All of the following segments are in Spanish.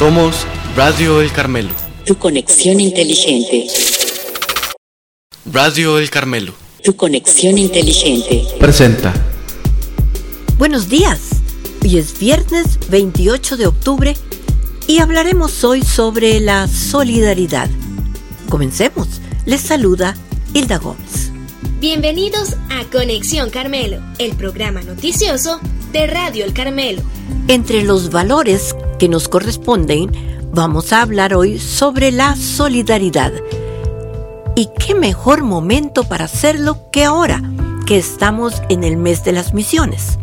Somos Radio El Carmelo. Tu conexión inteligente. Radio El Carmelo. Tu conexión inteligente. Presenta. Buenos días. Hoy es viernes 28 de octubre y hablaremos hoy sobre la solidaridad. Comencemos. Les saluda Hilda Gómez. Bienvenidos a Conexión Carmelo, el programa noticioso de Radio El Carmelo. Entre los valores que nos corresponden, vamos a hablar hoy sobre la solidaridad. ¿Y qué mejor momento para hacerlo que ahora, que estamos en el mes de las misiones?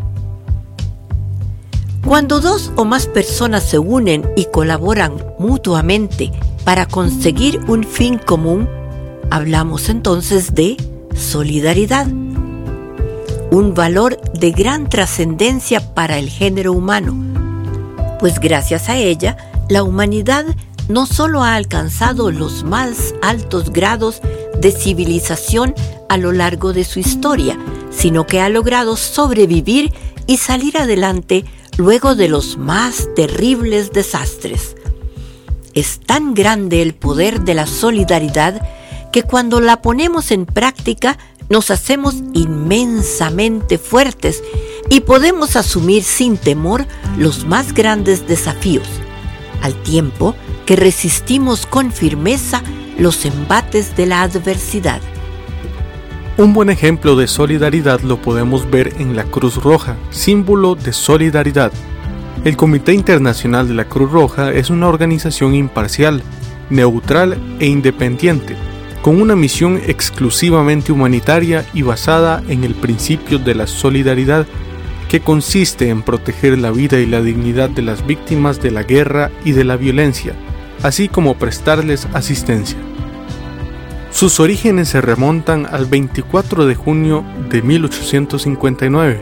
Cuando dos o más personas se unen y colaboran mutuamente para conseguir un fin común, hablamos entonces de solidaridad, un valor de gran trascendencia para el género humano, pues gracias a ella la humanidad no solo ha alcanzado los más altos grados de civilización a lo largo de su historia, sino que ha logrado sobrevivir y salir adelante luego de los más terribles desastres. Es tan grande el poder de la solidaridad que cuando la ponemos en práctica nos hacemos inmensamente fuertes y podemos asumir sin temor los más grandes desafíos, al tiempo que resistimos con firmeza los embates de la adversidad. Un buen ejemplo de solidaridad lo podemos ver en la Cruz Roja, símbolo de solidaridad. El Comité Internacional de la Cruz Roja es una organización imparcial, neutral e independiente con una misión exclusivamente humanitaria y basada en el principio de la solidaridad que consiste en proteger la vida y la dignidad de las víctimas de la guerra y de la violencia, así como prestarles asistencia. Sus orígenes se remontan al 24 de junio de 1859,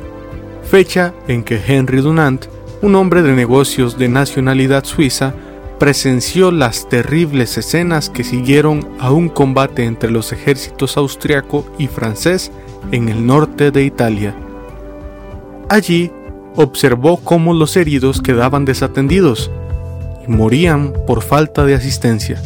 fecha en que Henry Dunant, un hombre de negocios de nacionalidad suiza, presenció las terribles escenas que siguieron a un combate entre los ejércitos austriaco y francés en el norte de Italia. Allí observó cómo los heridos quedaban desatendidos y morían por falta de asistencia.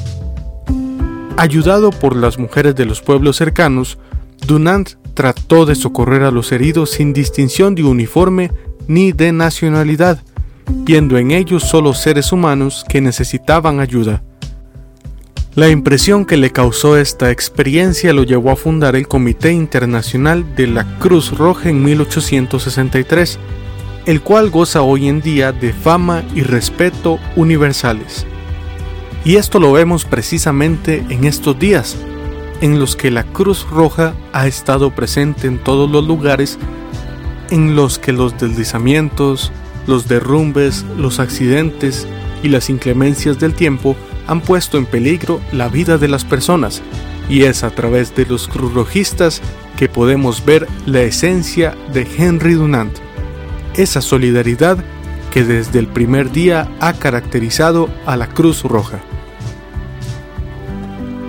Ayudado por las mujeres de los pueblos cercanos, Dunant trató de socorrer a los heridos sin distinción de uniforme ni de nacionalidad, viendo en ellos solo seres humanos que necesitaban ayuda. La impresión que le causó esta experiencia lo llevó a fundar el Comité Internacional de la Cruz Roja en 1863, el cual goza hoy en día de fama y respeto universales. Y esto lo vemos precisamente en estos días, en los que la Cruz Roja ha estado presente en todos los lugares en los que los deslizamientos, los derrumbes, los accidentes y las inclemencias del tiempo han puesto en peligro la vida de las personas, y es a través de los cruzrojistas que podemos ver la esencia de Henry Dunant, esa solidaridad que desde el primer día ha caracterizado a la Cruz Roja.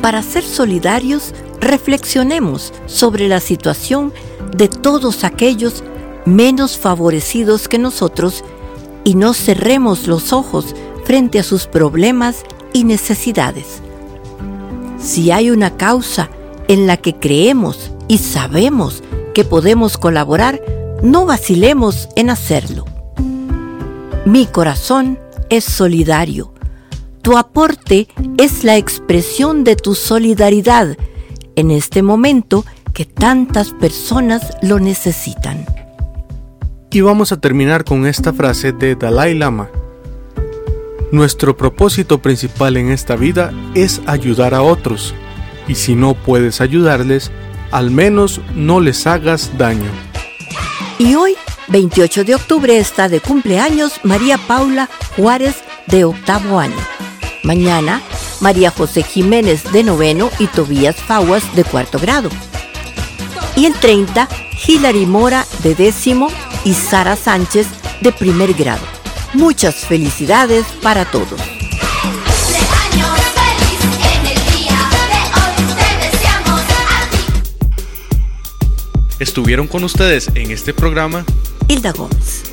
Para ser solidarios, reflexionemos sobre la situación de todos aquellos menos favorecidos que nosotros y no cerremos los ojos frente a sus problemas y necesidades. Si hay una causa en la que creemos y sabemos que podemos colaborar, no vacilemos en hacerlo. Mi corazón es solidario. Tu aporte es la expresión de tu solidaridad en este momento que tantas personas lo necesitan. Y vamos a terminar con esta frase de Dalai Lama. Nuestro propósito principal en esta vida es ayudar a otros, y si no puedes ayudarles, al menos no les hagas daño. Y hoy, 28 de octubre, está de cumpleaños María Paula Juárez de octavo año. Mañana, María José Jiménez de noveno y Tobías Faguas de cuarto grado. Y el 30, Hilary Mora de décimo y Sara Sánchez de primer grado. Muchas felicidades para todos. Estuvieron con ustedes en este programa Hilda Gómez.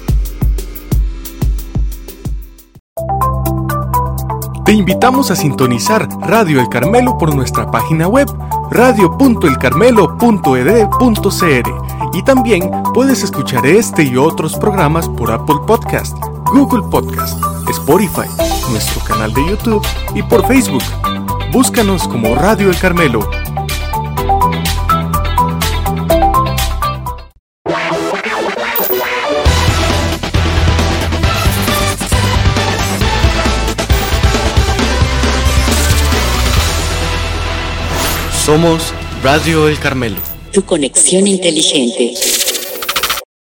Te invitamos a sintonizar Radio El Carmelo por nuestra página web radio.elcarmelo.ed.cr y también puedes escuchar este y otros programas por Apple Podcast, Google Podcast, Spotify, nuestro canal de YouTube y por Facebook. Búscanos como Radio El Carmelo. Somos Radio El Carmelo. Tu conexión inteligente.